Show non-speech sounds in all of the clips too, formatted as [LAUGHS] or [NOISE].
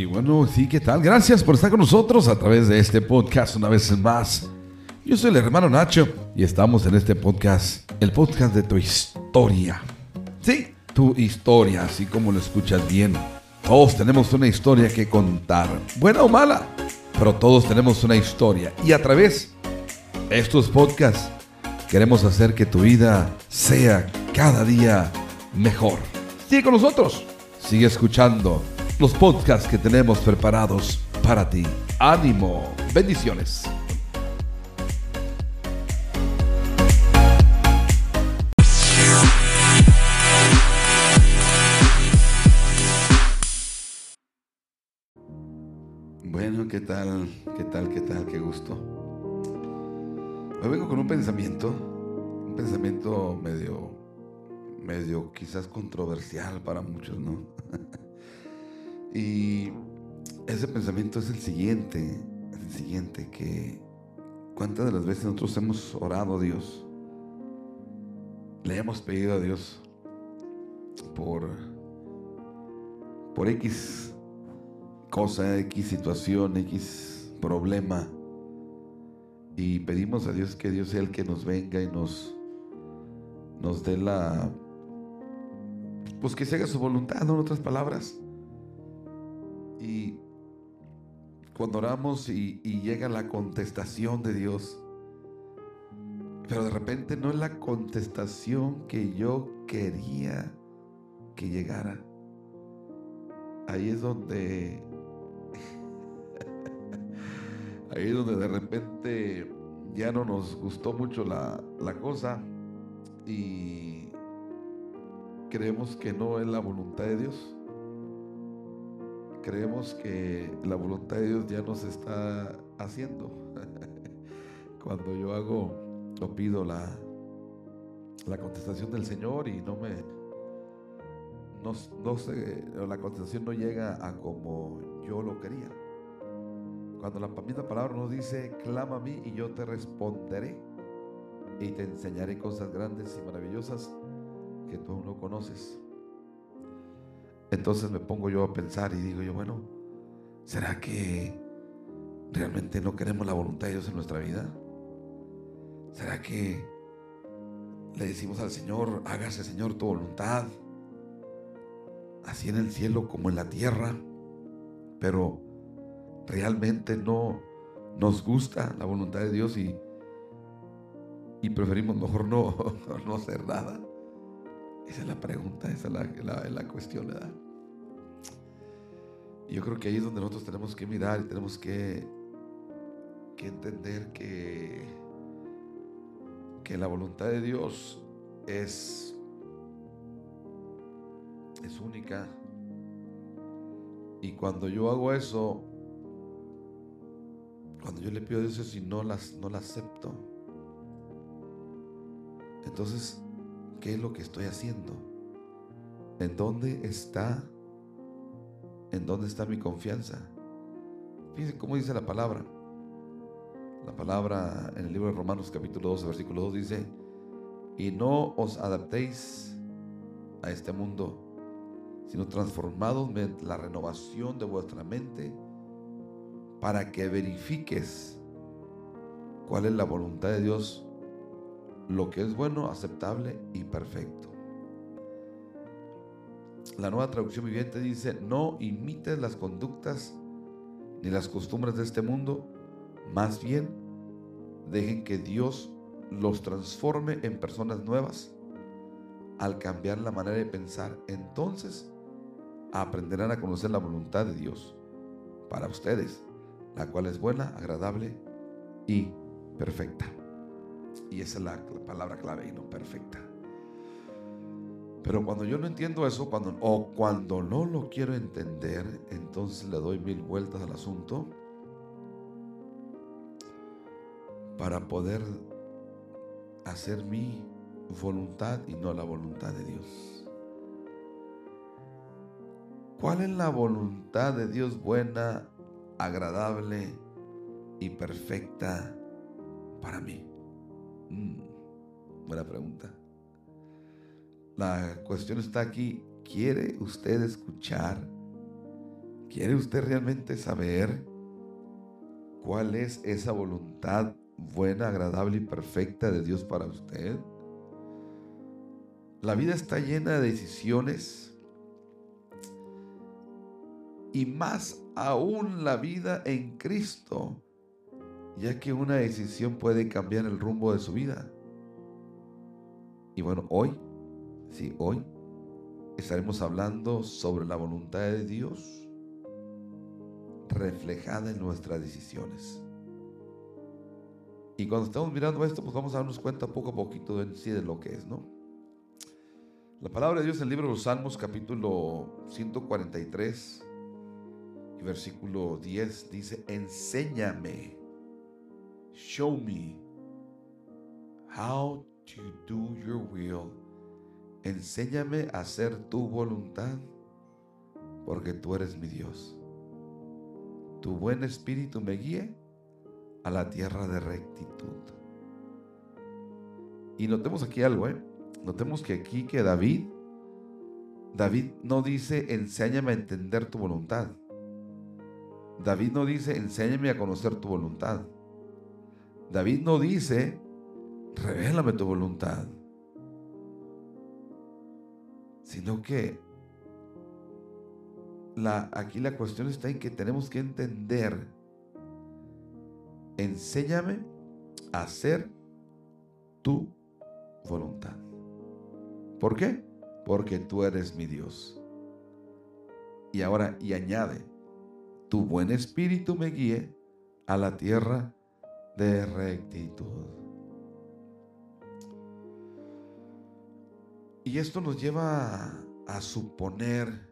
Y bueno, sí, ¿qué tal? Gracias por estar con nosotros a través de este podcast una vez más. Yo soy el hermano Nacho y estamos en este podcast, el podcast de tu historia. Sí, tu historia, así como lo escuchas bien. Todos tenemos una historia que contar, buena o mala, pero todos tenemos una historia. Y a través de estos podcasts queremos hacer que tu vida sea cada día mejor. Sigue con nosotros, sigue escuchando los podcasts que tenemos preparados para ti. Ánimo, bendiciones. Ese pensamiento es el siguiente, es el siguiente, que cuántas de las veces nosotros hemos orado a Dios, le hemos pedido a Dios por, por X cosa, X situación, X problema. Y pedimos a Dios que Dios sea el que nos venga y nos, nos dé la... Pues que se haga su voluntad, en otras palabras. Y cuando oramos y, llega la contestación de Dios, pero de repente no es la contestación que yo quería que llegara. Ahí es donde [LAUGHS] Ahí es donde de repente ya no nos gustó mucho la, cosa y creemos que no es la voluntad de Dios. Creemos que la voluntad de Dios ya nos está haciendo. [LAUGHS] Cuando yo hago o pido la, la contestación del Señor y no me no, no sé, la contestación no llega a como yo lo quería. Cuando la misma palabra nos dice, clama a mí y yo te responderé y te enseñaré cosas grandes y maravillosas que tú aún no conoces. Entonces me pongo yo a pensar y digo yo, bueno, ¿será que realmente no queremos la voluntad de Dios en nuestra vida? ¿Será que le decimos al Señor, hágase Señor tu voluntad, así en el cielo como en la tierra? Pero realmente no nos gusta la voluntad de Dios y, y preferimos mejor no, [LAUGHS] no hacer nada? Esa es la pregunta, esa es la, cuestión, ¿verdad? yo creo que ahí es donde nosotros tenemos que mirar y tenemos que, que entender que, que la voluntad de Dios es, es única. Y cuando yo hago eso, cuando yo le pido a Dios eso y no no las acepto, entonces, ¿qué es lo que estoy haciendo? ¿En dónde está? ¿En dónde está mi confianza? Fíjense cómo dice la palabra. La palabra en el libro de Romanos capítulo 12, versículo 2 dice, y no os adaptéis a este mundo, sino transformados mediante la renovación de vuestra mente para que verifiques cuál es la voluntad de Dios, lo que es bueno, aceptable y perfecto. La nueva traducción viviente dice, no imites las conductas ni las costumbres de este mundo, más bien dejen que Dios los transforme en personas nuevas al cambiar la manera de pensar. Entonces aprenderán a conocer la voluntad de Dios para ustedes la cual es buena, agradable y perfecta. Y esa es la, palabra clave y no perfecta. Pero cuando yo no entiendo eso, cuando, o cuando no lo quiero entender, entonces le doy mil vueltas al asunto para poder hacer mi voluntad y no la voluntad de Dios. ¿Cuál es la voluntad de Dios buena, agradable y perfecta para mí? Mm, buena pregunta. La cuestión está aquí. ¿Quiere usted escuchar ¿Quiere usted realmente saber cuál es esa voluntad buena, agradable y perfecta de Dios para usted? La vida está llena de decisiones y más aún la vida en Cristo, ya que una decisión puede cambiar el rumbo de su vida. Y bueno, hoy, sí, hoy estaremos hablando sobre la voluntad de Dios reflejada en nuestras decisiones. Y cuando estamos mirando esto, pues vamos a darnos cuenta poco a poquito de sí de lo que es, ¿no? La palabra de Dios en el libro de los Salmos, capítulo 143 y versículo 10 dice, enséñame, show me how to do your will. Enséñame a hacer tu voluntad, porque tú eres mi Dios tu buen espíritu me guíe a la tierra de rectitud. Y notemos aquí algo, ¿eh? Notemos que aquí que David, David no dice, enséñame a entender tu voluntad. David no dice, enséñame a conocer tu voluntad. David no dice, revélame tu voluntad. Sino que aquí la cuestión está en que tenemos que entender, enséñame a hacer tu voluntad. ¿Por qué? Porque tú eres mi Dios. Y ahora, y añade, tu buen espíritu me guíe a la tierra de rectitud. Y esto nos lleva a suponer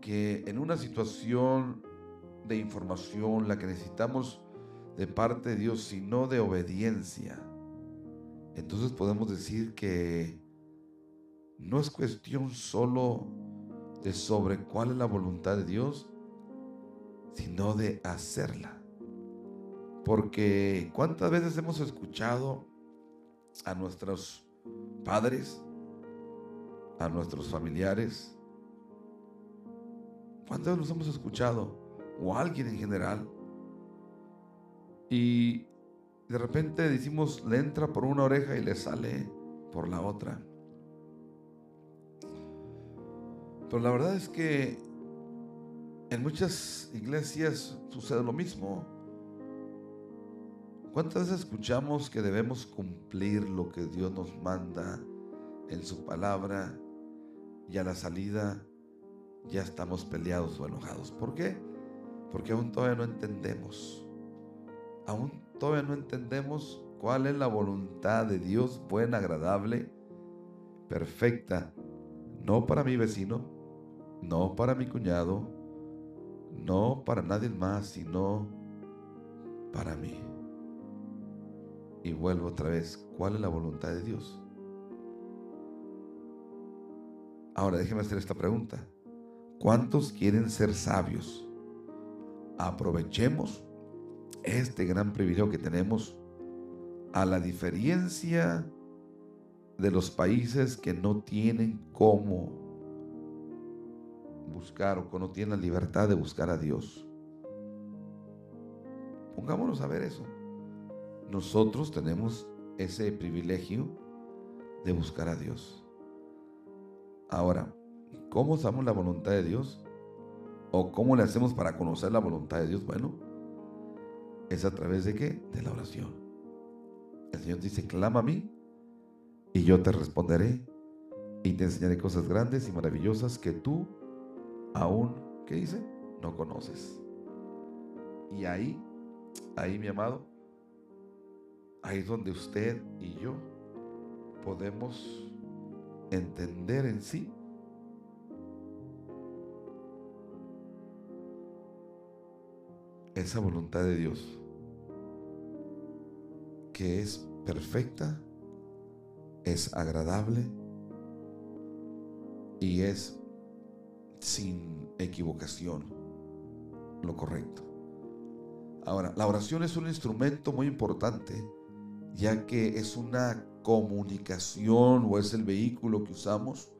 que en una situación de información, la que necesitamos de parte de Dios, sino de obediencia, entonces podemos decir que no es cuestión solo de sobre cuál es la voluntad de Dios, sino de hacerla. Porque cuántas veces hemos escuchado a nuestros padres, a nuestros familiares, ¿Cuántas nos hemos escuchado? O alguien en general. Y de repente decimos, le entra por una oreja y le sale por la otra. Pero la verdad es que en muchas iglesias sucede lo mismo. ¿Cuántas veces escuchamos que debemos cumplir lo que Dios nos manda en su palabra y a la salida ya estamos peleados o enojados. ¿Por qué? Porque aún todavía no entendemos. Aún todavía no entendemos cuál es la voluntad de Dios buena, agradable, perfecta. No para mi vecino, no para mi cuñado, no para nadie más, sino para mí. Y vuelvo otra vez, ¿cuál es la voluntad de Dios? Ahora déjeme hacer esta pregunta. ¿Cuántos quieren ser sabios? Aprovechemos este gran privilegio que tenemos a la diferencia de los países que no tienen cómo buscar o que no tienen la libertad de buscar a Dios. Pongámonos a ver eso. Nosotros tenemos ese privilegio de buscar a Dios. Ahora, ¿Cómo usamos la voluntad de Dios? ¿O cómo le hacemos para conocer la voluntad de Dios? Bueno, es a través de qué? De la oración. El Señor dice, clama a mí y yo te responderé y te enseñaré cosas grandes y maravillosas que tú aún, ¿qué dice? No conoces. Y ahí, ahí mi amado, ahí es donde usted y yo podemos entender en sí esa voluntad de Dios que es perfecta, es agradable y es sin equivocación lo correcto. Ahora, la oración es un instrumento muy importante ya que es una comunicación o es el vehículo que usamos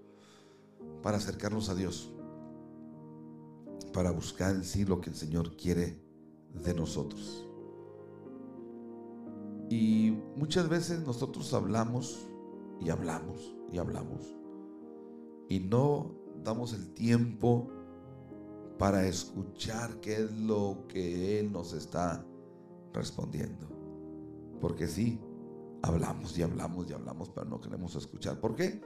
para acercarnos a Dios. para buscar en sí lo que el Señor quiere de nosotros. Y muchas veces nosotros hablamos y hablamos y hablamos y no damos el tiempo para escuchar qué es lo que Él nos está respondiendo. Porque sí, hablamos y hablamos y hablamos, pero no queremos escuchar. ¿Por qué?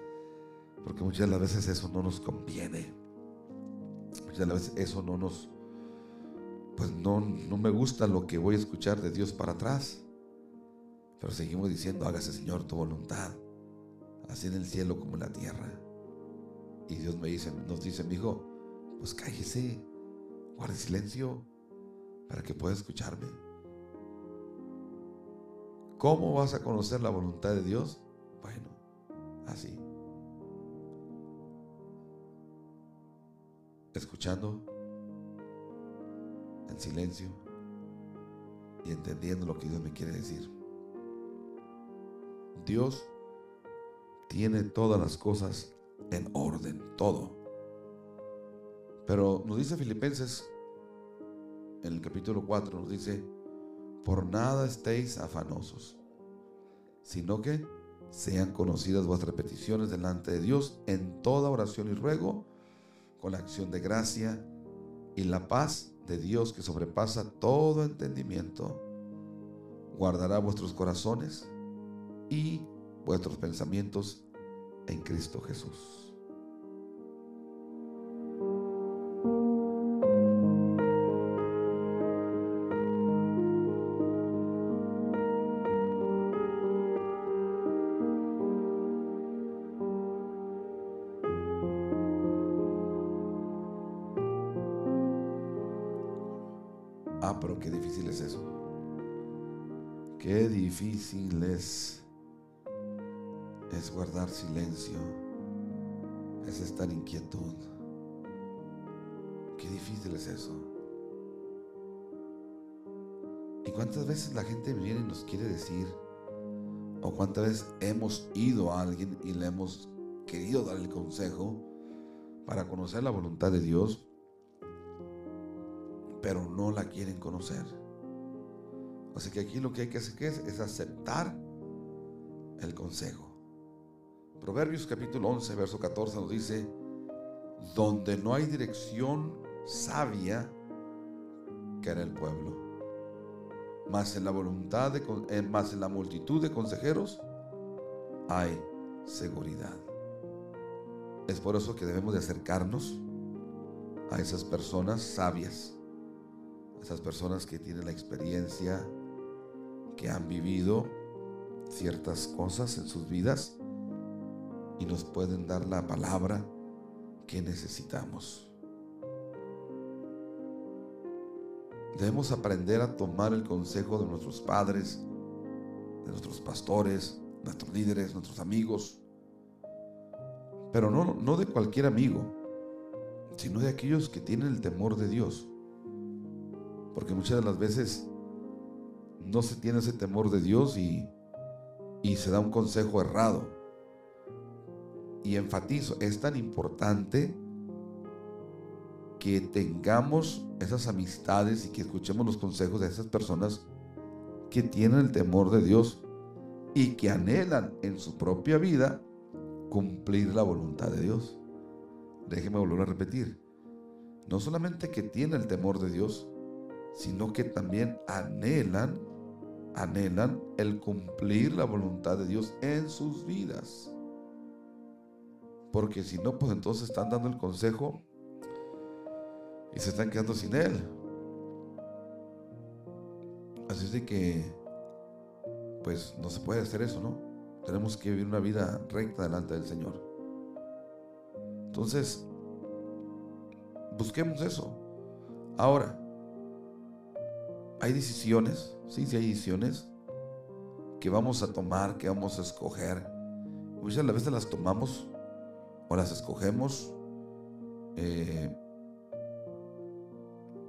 Porque muchas de las veces eso no nos conviene. Muchas de las veces eso no nos, pues no, no me gusta lo que voy a escuchar de Dios para atrás. Pero seguimos diciendo, hágase Señor tu voluntad, así en el cielo como en la tierra. Y Dios me dice, nos dice, mi pues cállese, guarde silencio para que pueda escucharme. ¿Cómo vas a conocer la voluntad de Dios? Bueno, así. Escuchando en silencio y entendiendo lo que Dios me quiere decir. Dios tiene todas las cosas en orden, todo. Pero nos dice Filipenses, en el capítulo 4, nos dice, por nada estéis afanosos, sino que sean conocidas vuestras peticiones delante de Dios en toda oración y ruego, con la acción de gracia y la paz de Dios que sobrepasa todo entendimiento, guardará vuestros corazones y vuestros pensamientos en Cristo Jesús. Ah, pero qué difícil es eso. Qué difícil es, es guardar silencio, es estar inquietud. Qué difícil es eso. ¿Y cuántas veces la gente viene y nos quiere decir, o cuántas veces hemos ido a alguien y le hemos querido dar el consejo para conocer la voluntad de Dios, pero no la quieren conocer. Así que aquí lo que hay que hacer es, aceptar el consejo. Proverbios capítulo 11, verso 14 nos dice, donde no hay dirección sabia, que era el pueblo. Más en la voluntad, de, eh, más en la multitud de consejeros, hay seguridad. Es por eso que debemos de acercarnos a esas personas sabias esas personas que tienen la experiencia, que han vivido ciertas cosas en sus vidas y nos pueden dar la palabra que necesitamos. Debemos aprender a tomar el consejo de nuestros padres, de nuestros pastores, nuestros líderes, nuestros amigos, pero no, no de cualquier amigo, sino de aquellos que tienen el temor de Dios porque muchas de las veces no se tiene ese temor de Dios y, y se da un consejo errado. Y enfatizo, es tan importante que tengamos esas amistades y que escuchemos los consejos de esas personas que tienen el temor de Dios y que anhelan en su propia vida cumplir la voluntad de Dios. Déjeme volver a repetir. No solamente que tiene el temor de Dios, sino que también anhelan, anhelan el cumplir la voluntad de Dios en sus vidas. Porque si no, pues entonces están dando el consejo y se están quedando sin él. Así es de que, pues no se puede hacer eso, ¿no? Tenemos que vivir una vida recta delante del Señor. Entonces, busquemos eso. Ahora, hay decisiones, sí, sí hay decisiones que vamos a tomar, que vamos a escoger. Muchas veces las tomamos o las escogemos eh,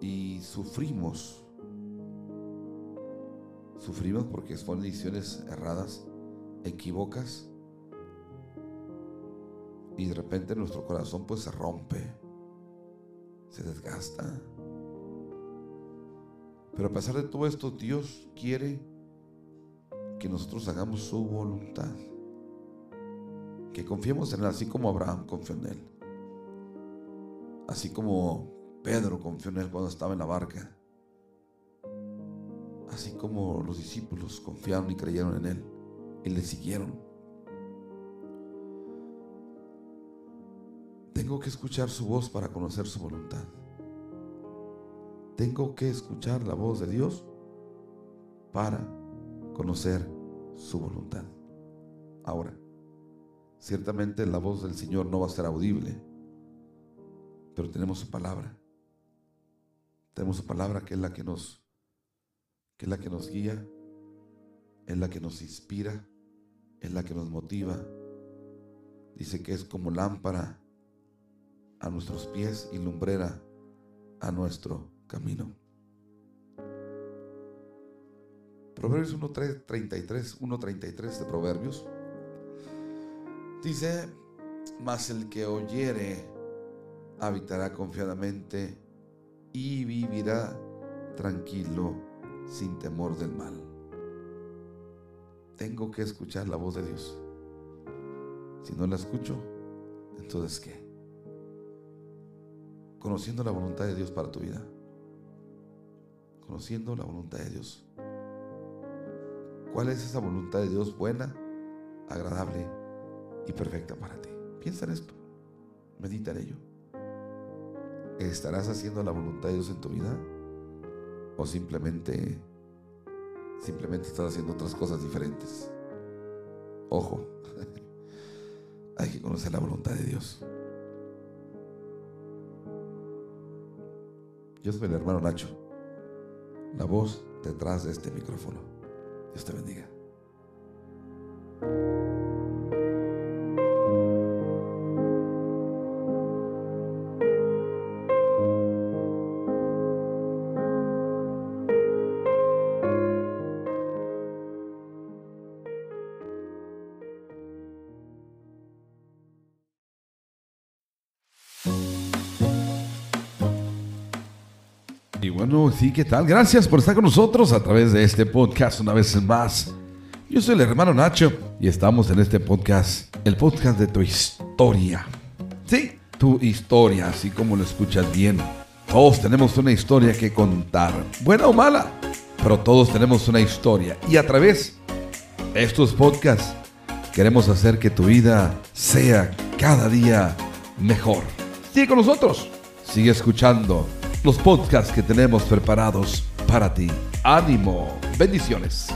y sufrimos. Sufrimos porque son decisiones erradas, equivocas. Y de repente nuestro corazón pues se rompe. se desgasta. Pero a pesar de todo esto, Dios quiere que nosotros hagamos su voluntad. Que confiemos en Él, así como Abraham confió en Él. Así como Pedro confió en Él cuando estaba en la barca. Así como los discípulos confiaron y creyeron en Él y le siguieron. Tengo que escuchar su voz para conocer su voluntad. Tengo que escuchar la voz de Dios para conocer su voluntad. Ahora, ciertamente la voz del Señor no va a ser audible, pero tenemos su palabra. Tenemos su palabra que es la que nos que es la que nos guía, es la que nos inspira, es la que nos motiva. Dice que es como lámpara a nuestros pies y lumbrera a nuestro camino. Proverbios 1.33, 1.33 de Proverbios. Dice, mas el que oyere habitará confiadamente y vivirá tranquilo sin temor del mal. Tengo que escuchar la voz de Dios. Si no la escucho, entonces ¿qué? Conociendo la voluntad de Dios para tu vida. Conociendo la voluntad de Dios. ¿Cuál es esa voluntad de Dios buena, agradable y perfecta para ti? Piensa en esto. Medita en ello. ¿Estarás haciendo la voluntad de Dios en tu vida? ¿O simplemente simplemente estás haciendo otras cosas diferentes? Ojo. [LAUGHS] Hay que conocer la voluntad de Dios. Yo soy el hermano Nacho, la voz detrás de este micrófono. Dios te bendiga. Bueno, sí, ¿qué tal? Gracias por estar con nosotros a través de este podcast una vez más. Yo soy el hermano Nacho y estamos en este podcast, el podcast de tu historia. Sí, tu historia, así como lo escuchas bien. Todos tenemos una historia que contar, buena o mala, pero todos tenemos una historia. Y a través de estos podcasts queremos hacer que tu vida sea cada día mejor. Sigue con nosotros, sigue escuchando los podcasts que tenemos preparados para ti. Ánimo, bendiciones.